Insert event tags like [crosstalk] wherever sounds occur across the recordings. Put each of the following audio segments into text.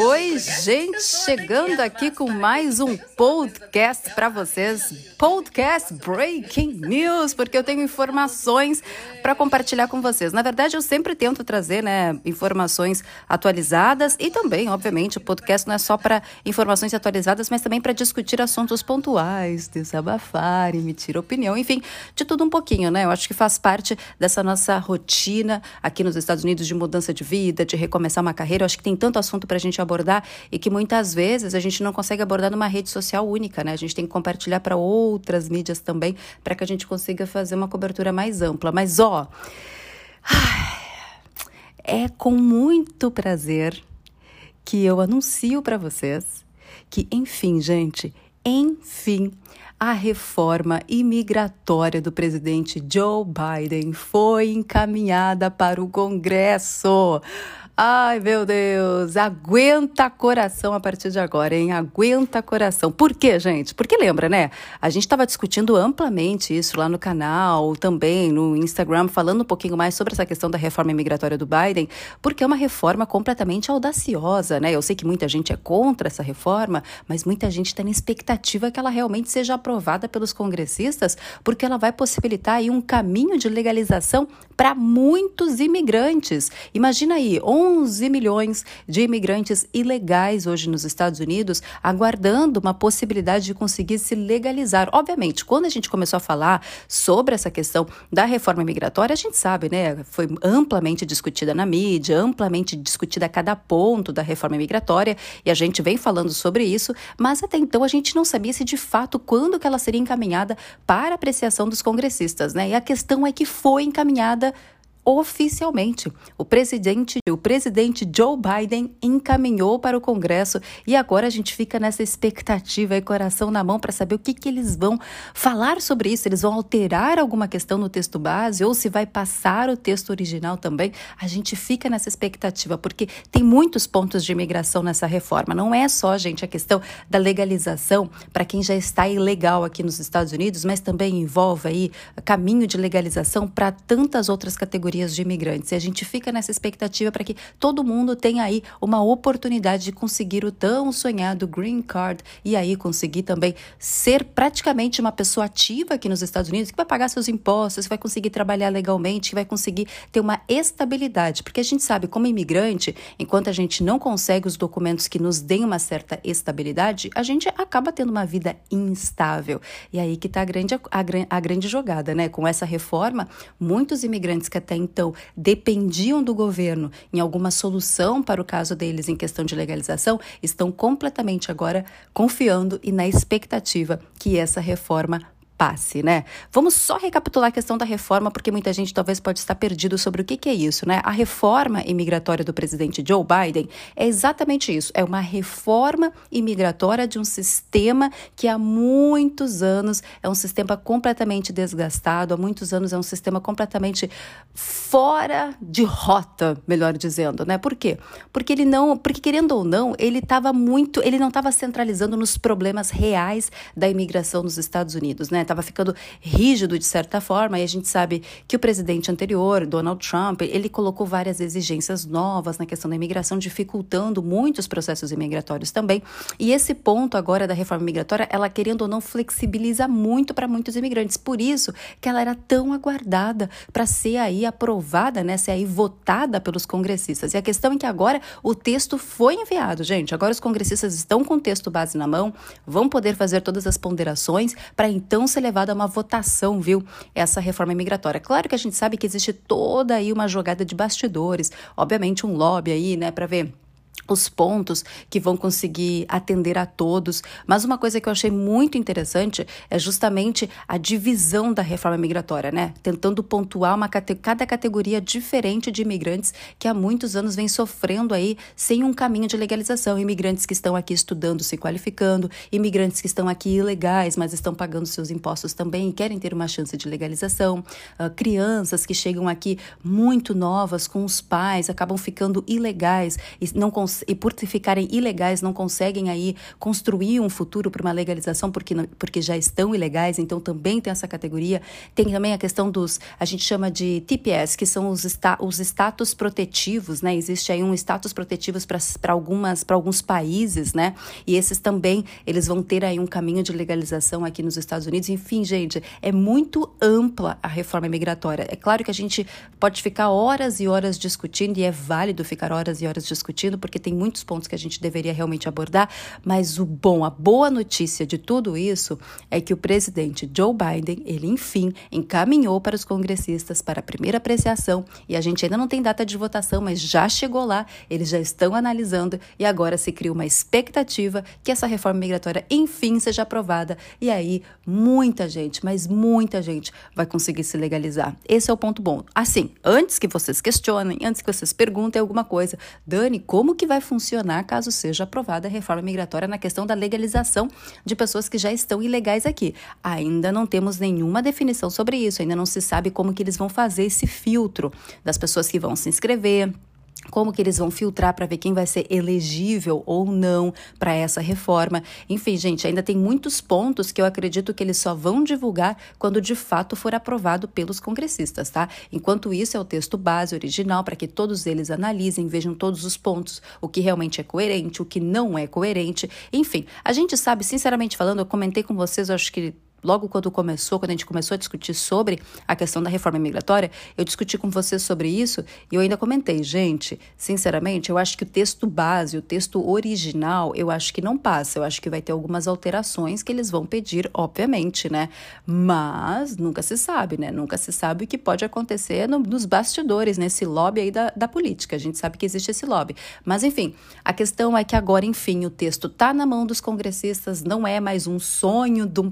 Oi, gente, chegando aqui com mais um podcast para vocês. Podcast Breaking News, porque eu tenho informações para compartilhar com vocês. Na verdade, eu sempre tento trazer, né, informações atualizadas e também, obviamente, o podcast não é só para informações atualizadas, mas também para discutir assuntos pontuais, desabafar, emitir opinião, enfim, de tudo um pouquinho, né? Eu acho que faz parte dessa nossa rotina aqui nos Estados Unidos de mudança de vida, de recomeçar uma carreira. Eu acho que tem tanto assunto para a gente abordar e que muitas vezes a gente não consegue abordar numa rede social única, né? A gente tem que compartilhar para outras mídias também para que a gente consiga fazer uma cobertura mais ampla. Mas ó, é com muito prazer que eu anuncio para vocês que, enfim, gente, enfim, a reforma imigratória do presidente Joe Biden foi encaminhada para o Congresso. Ai, meu Deus, aguenta coração a partir de agora, hein? Aguenta coração. Por quê, gente? Porque lembra, né? A gente estava discutindo amplamente isso lá no canal, também no Instagram, falando um pouquinho mais sobre essa questão da reforma imigratória do Biden, porque é uma reforma completamente audaciosa, né? Eu sei que muita gente é contra essa reforma, mas muita gente está na expectativa que ela realmente seja aprovada pelos congressistas, porque ela vai possibilitar aí um caminho de legalização para muitos imigrantes. Imagina aí, 11 milhões de imigrantes ilegais hoje nos Estados Unidos, aguardando uma possibilidade de conseguir se legalizar. Obviamente, quando a gente começou a falar sobre essa questão da reforma migratória, a gente sabe, né? Foi amplamente discutida na mídia, amplamente discutida a cada ponto da reforma migratória, e a gente vem falando sobre isso, mas até então a gente não sabia se de fato quando que ela seria encaminhada para apreciação dos congressistas, né? E a questão é que foi encaminhada oficialmente. O presidente, o presidente Joe Biden encaminhou para o Congresso e agora a gente fica nessa expectativa e coração na mão para saber o que, que eles vão falar sobre isso. Eles vão alterar alguma questão no texto base ou se vai passar o texto original também. A gente fica nessa expectativa porque tem muitos pontos de imigração nessa reforma. Não é só, gente, a questão da legalização para quem já está ilegal aqui nos Estados Unidos, mas também envolve aí caminho de legalização para tantas outras categorias de imigrantes. E a gente fica nessa expectativa para que todo mundo tenha aí uma oportunidade de conseguir o tão sonhado green card e aí conseguir também ser praticamente uma pessoa ativa aqui nos Estados Unidos, que vai pagar seus impostos, que vai conseguir trabalhar legalmente, que vai conseguir ter uma estabilidade. Porque a gente sabe, como imigrante, enquanto a gente não consegue os documentos que nos deem uma certa estabilidade, a gente acaba tendo uma vida instável. E aí que está a grande, a, a grande jogada, né? Com essa reforma, muitos imigrantes que até então dependiam do governo em alguma solução para o caso deles em questão de legalização, estão completamente agora confiando e na expectativa que essa reforma passe, né? Vamos só recapitular a questão da reforma, porque muita gente talvez pode estar perdido sobre o que, que é isso, né? A reforma imigratória do presidente Joe Biden é exatamente isso. É uma reforma imigratória de um sistema que há muitos anos é um sistema completamente desgastado, há muitos anos é um sistema completamente fora de rota, melhor dizendo, né? Por quê? Porque ele não, porque querendo ou não, ele estava muito, ele não estava centralizando nos problemas reais da imigração nos Estados Unidos, né? Estava ficando rígido de certa forma, e a gente sabe que o presidente anterior, Donald Trump, ele colocou várias exigências novas na questão da imigração, dificultando muitos processos imigratórios também. E esse ponto agora da reforma migratória, ela querendo ou não flexibiliza muito para muitos imigrantes. Por isso que ela era tão aguardada para ser aí aprovada, né, ser aí votada pelos congressistas. E a questão é que agora o texto foi enviado, gente. Agora os congressistas estão com o texto base na mão, vão poder fazer todas as ponderações para então ser levada a uma votação, viu? Essa reforma migratória. Claro que a gente sabe que existe toda aí uma jogada de bastidores, obviamente um lobby aí, né, para ver os pontos que vão conseguir atender a todos. Mas uma coisa que eu achei muito interessante é justamente a divisão da reforma migratória, né? Tentando pontuar uma cada categoria diferente de imigrantes que há muitos anos vem sofrendo aí sem um caminho de legalização. Imigrantes que estão aqui estudando, se qualificando, imigrantes que estão aqui ilegais, mas estão pagando seus impostos também e querem ter uma chance de legalização. Uh, crianças que chegam aqui muito novas com os pais, acabam ficando ilegais e não conseguem e por ficarem ilegais não conseguem aí construir um futuro para uma legalização porque, porque já estão ilegais, então também tem essa categoria. Tem também a questão dos, a gente chama de TPS, que são os, esta, os status protetivos, né? Existe aí um status protetivos para algumas para alguns países, né? E esses também, eles vão ter aí um caminho de legalização aqui nos Estados Unidos. Enfim, gente, é muito ampla a reforma migratória. É claro que a gente pode ficar horas e horas discutindo e é válido ficar horas e horas discutindo porque tem muitos pontos que a gente deveria realmente abordar, mas o bom, a boa notícia de tudo isso é que o presidente Joe Biden, ele enfim encaminhou para os congressistas para a primeira apreciação e a gente ainda não tem data de votação, mas já chegou lá, eles já estão analisando e agora se cria uma expectativa que essa reforma migratória enfim seja aprovada e aí muita gente, mas muita gente vai conseguir se legalizar. Esse é o ponto bom. Assim, antes que vocês questionem, antes que vocês perguntem alguma coisa, Dani, como que vai funcionar caso seja aprovada a reforma migratória na questão da legalização de pessoas que já estão ilegais aqui? Ainda não temos nenhuma definição sobre isso, ainda não se sabe como que eles vão fazer esse filtro das pessoas que vão se inscrever, como que eles vão filtrar para ver quem vai ser elegível ou não para essa reforma. Enfim, gente, ainda tem muitos pontos que eu acredito que eles só vão divulgar quando de fato for aprovado pelos congressistas, tá? Enquanto isso é o texto base original para que todos eles analisem, vejam todos os pontos, o que realmente é coerente, o que não é coerente. Enfim, a gente sabe, sinceramente falando, eu comentei com vocês, acho que logo quando começou, quando a gente começou a discutir sobre a questão da reforma migratória, eu discuti com vocês sobre isso e eu ainda comentei, gente, sinceramente, eu acho que o texto base, o texto original, eu acho que não passa. Eu acho que vai ter algumas alterações que eles vão pedir, obviamente, né? Mas nunca se sabe, né? Nunca se sabe o que pode acontecer no, nos bastidores, nesse lobby aí da, da política. A gente sabe que existe esse lobby. Mas, enfim, a questão é que agora, enfim, o texto está na mão dos congressistas, não é mais um sonho de um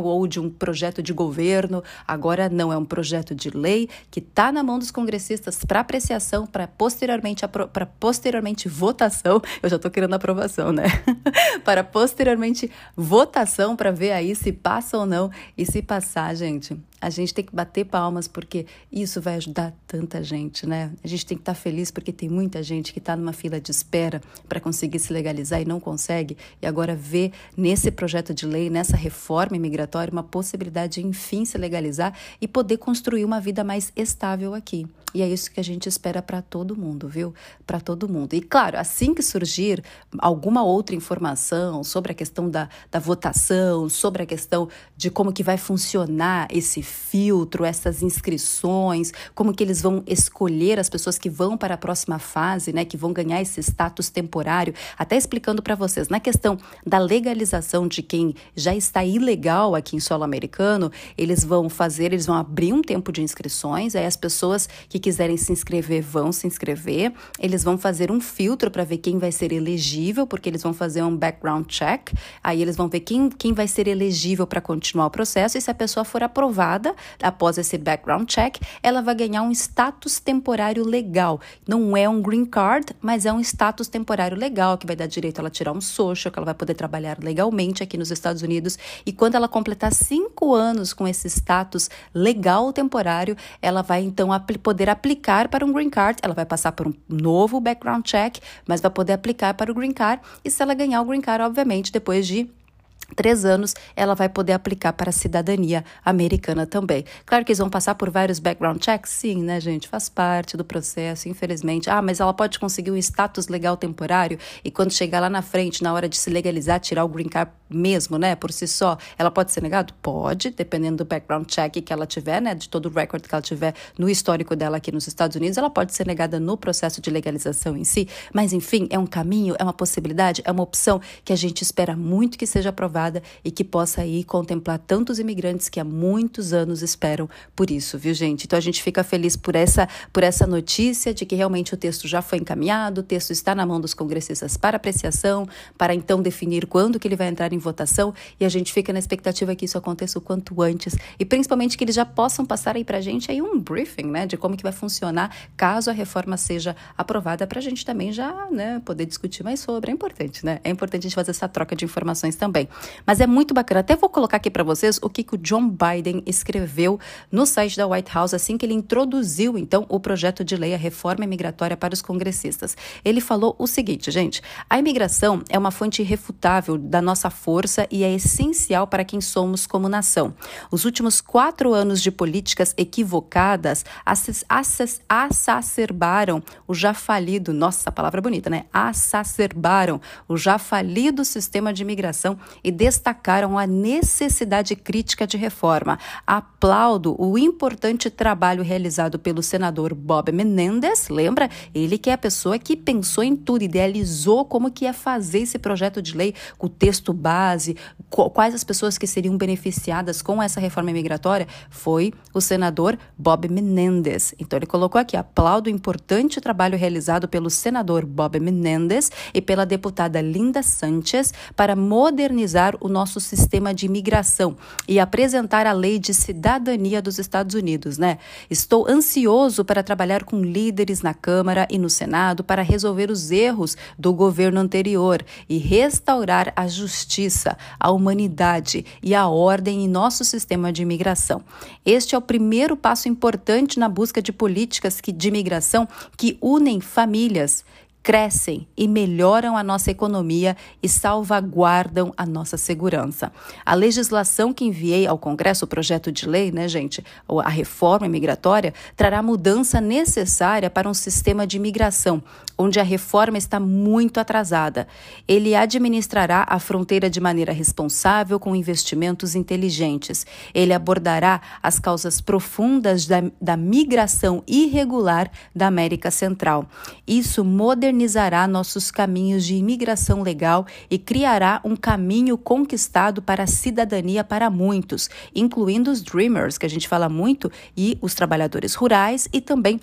papel ou de um projeto de governo, agora não, é um projeto de lei que está na mão dos congressistas para apreciação, para posteriormente, para posteriormente votação. Eu já estou querendo aprovação, né? [laughs] para posteriormente votação para ver aí se passa ou não. E se passar, gente, a gente tem que bater palmas porque isso vai ajudar tanta gente, né? A gente tem que estar tá feliz porque tem muita gente que está numa fila de espera para conseguir se legalizar e não consegue. E agora vê nesse projeto de lei, nessa reforma imigratória, uma possibilidade de enfim se legalizar e poder construir uma vida mais estável aqui. E é isso que a gente espera para todo mundo, viu? Para todo mundo. E claro, assim que surgir alguma outra informação sobre a questão da, da votação, sobre a questão de como que vai funcionar esse filtro, essas inscrições, como que eles vão escolher as pessoas que vão para a próxima fase, né, que vão ganhar esse status temporário, até explicando para vocês, na questão da legalização de quem já está ilegal aqui em solo americano, eles vão fazer, eles vão abrir um tempo de inscrições, aí as pessoas que quiserem se inscrever vão se inscrever. Eles vão fazer um filtro para ver quem vai ser elegível, porque eles vão fazer um background check. Aí eles vão ver quem, quem vai ser elegível para continuar o processo. E se a pessoa for aprovada após esse background check, ela vai ganhar um status temporário legal. Não é um green card, mas é um status temporário legal que vai dar direito a ela tirar um social, que ela vai poder trabalhar legalmente aqui nos Estados Unidos. E quando ela completar cinco anos com esse status legal temporário, ela vai então poder aplicar para um green card. Ela vai passar por um novo background check, mas vai poder aplicar para o green card. E se ela ganhar o green card, obviamente, depois de três anos, ela vai poder aplicar para a cidadania americana também. Claro que eles vão passar por vários background checks, sim, né, gente? Faz parte do processo, infelizmente. Ah, mas ela pode conseguir um status legal temporário e quando chegar lá na frente, na hora de se legalizar, tirar o green card mesmo, né, por si só, ela pode ser negada? Pode, dependendo do background check que ela tiver, né, de todo o record que ela tiver no histórico dela aqui nos Estados Unidos, ela pode ser negada no processo de legalização em si. Mas, enfim, é um caminho, é uma possibilidade, é uma opção que a gente espera muito que seja aprovada e que possa aí contemplar tantos imigrantes que há muitos anos esperam por isso, viu, gente? Então a gente fica feliz por essa, por essa notícia de que realmente o texto já foi encaminhado, o texto está na mão dos congressistas para apreciação, para então definir quando que ele vai entrar em votação e a gente fica na expectativa que isso aconteça o quanto antes e principalmente que eles já possam passar aí para a gente aí um briefing, né, de como que vai funcionar caso a reforma seja aprovada para a gente também já, né, poder discutir mais sobre. É importante, né? É importante a gente fazer essa troca de informações também. Mas é muito bacana. Até vou colocar aqui para vocês o que, que o John Biden escreveu no site da White House assim que ele introduziu então o projeto de lei a reforma imigratória para os congressistas. Ele falou o seguinte, gente: a imigração é uma fonte irrefutável da nossa força e é essencial para quem somos como nação. Os últimos quatro anos de políticas equivocadas assacerbaram o já falido, nossa, palavra bonita, né? Assacerbaram o já falido sistema de imigração e destacaram a necessidade crítica de reforma. Aplaudo o importante trabalho realizado pelo senador Bob Menendez, lembra? Ele que é a pessoa que pensou em tudo, idealizou como que ia fazer esse projeto de lei o texto base, quais as pessoas que seriam beneficiadas com essa reforma migratória, foi o senador Bob Menendez. Então ele colocou aqui, aplaudo o importante trabalho realizado pelo senador Bob Menendez e pela deputada Linda Sanchez para modernizar o nosso sistema de imigração e apresentar a lei de cidadania dos Estados Unidos, né? Estou ansioso para trabalhar com líderes na Câmara e no Senado para resolver os erros do governo anterior e restaurar a justiça, a humanidade e a ordem em nosso sistema de imigração. Este é o primeiro passo importante na busca de políticas de imigração que unem famílias crescem e melhoram a nossa economia e salvaguardam a nossa segurança. A legislação que enviei ao Congresso, o projeto de lei, né, gente, a reforma migratória, trará mudança necessária para um sistema de imigração, onde a reforma está muito atrasada. Ele administrará a fronteira de maneira responsável com investimentos inteligentes. Ele abordará as causas profundas da, da migração irregular da América Central. Isso modernizará modernizará nossos caminhos de imigração legal e criará um caminho conquistado para a cidadania para muitos, incluindo os Dreamers, que a gente fala muito, e os trabalhadores rurais e também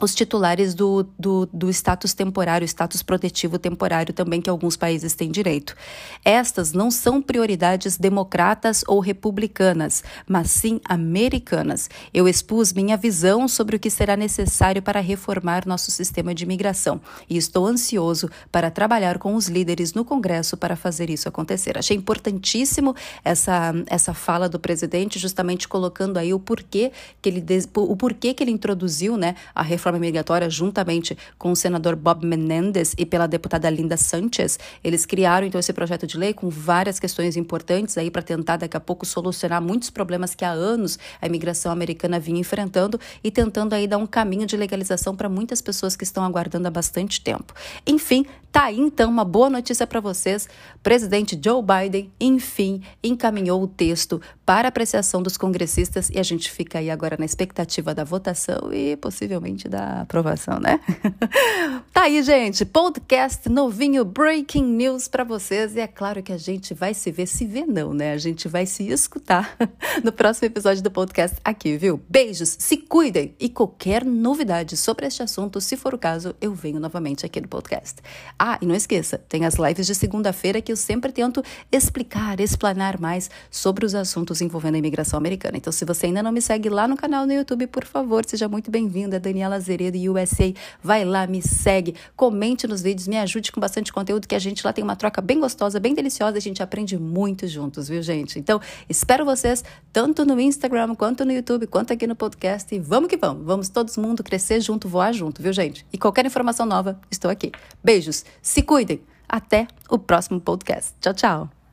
os titulares do, do, do status temporário, status protetivo temporário também, que alguns países têm direito. Estas não são prioridades democratas ou republicanas, mas sim americanas. Eu expus minha visão sobre o que será necessário para reformar nosso sistema de imigração e estou ansioso para trabalhar com os líderes no Congresso para fazer isso acontecer. Achei importantíssimo essa, essa fala do presidente, justamente colocando aí o porquê que ele, o porquê que ele introduziu né, a reforma reforma migratória, juntamente com o senador Bob Menendez e pela deputada Linda Sanchez, eles criaram então esse projeto de lei com várias questões importantes aí para tentar daqui a pouco solucionar muitos problemas que há anos a imigração americana vinha enfrentando e tentando aí dar um caminho de legalização para muitas pessoas que estão aguardando há bastante tempo. Enfim, tá aí então uma boa notícia para vocês. Presidente Joe Biden, enfim, encaminhou o texto para apreciação dos congressistas e a gente fica aí agora na expectativa da votação e possivelmente da aprovação, né? [laughs] tá aí, gente, podcast novinho, breaking news para vocês. E é claro que a gente vai se ver, se ver não, né? A gente vai se escutar [laughs] no próximo episódio do podcast aqui, viu? Beijos, se cuidem e qualquer novidade sobre este assunto, se for o caso, eu venho novamente aqui no podcast. Ah, e não esqueça, tem as lives de segunda-feira que eu sempre tento explicar, explanar mais sobre os assuntos envolvendo a imigração americana. Então, se você ainda não me segue lá no canal no YouTube, por favor, seja muito bem-vinda, Daniela Azeredo USA. Vai lá, me segue, comente nos vídeos, me ajude com bastante conteúdo, que a gente lá tem uma troca bem gostosa, bem deliciosa, a gente aprende muito juntos, viu, gente? Então, espero vocês tanto no Instagram, quanto no YouTube, quanto aqui no podcast. E vamos que vamos, vamos todos mundo crescer junto, voar junto, viu, gente? E qualquer informação nova, estou aqui. Beijos, se cuidem. Até o próximo podcast. Tchau, tchau.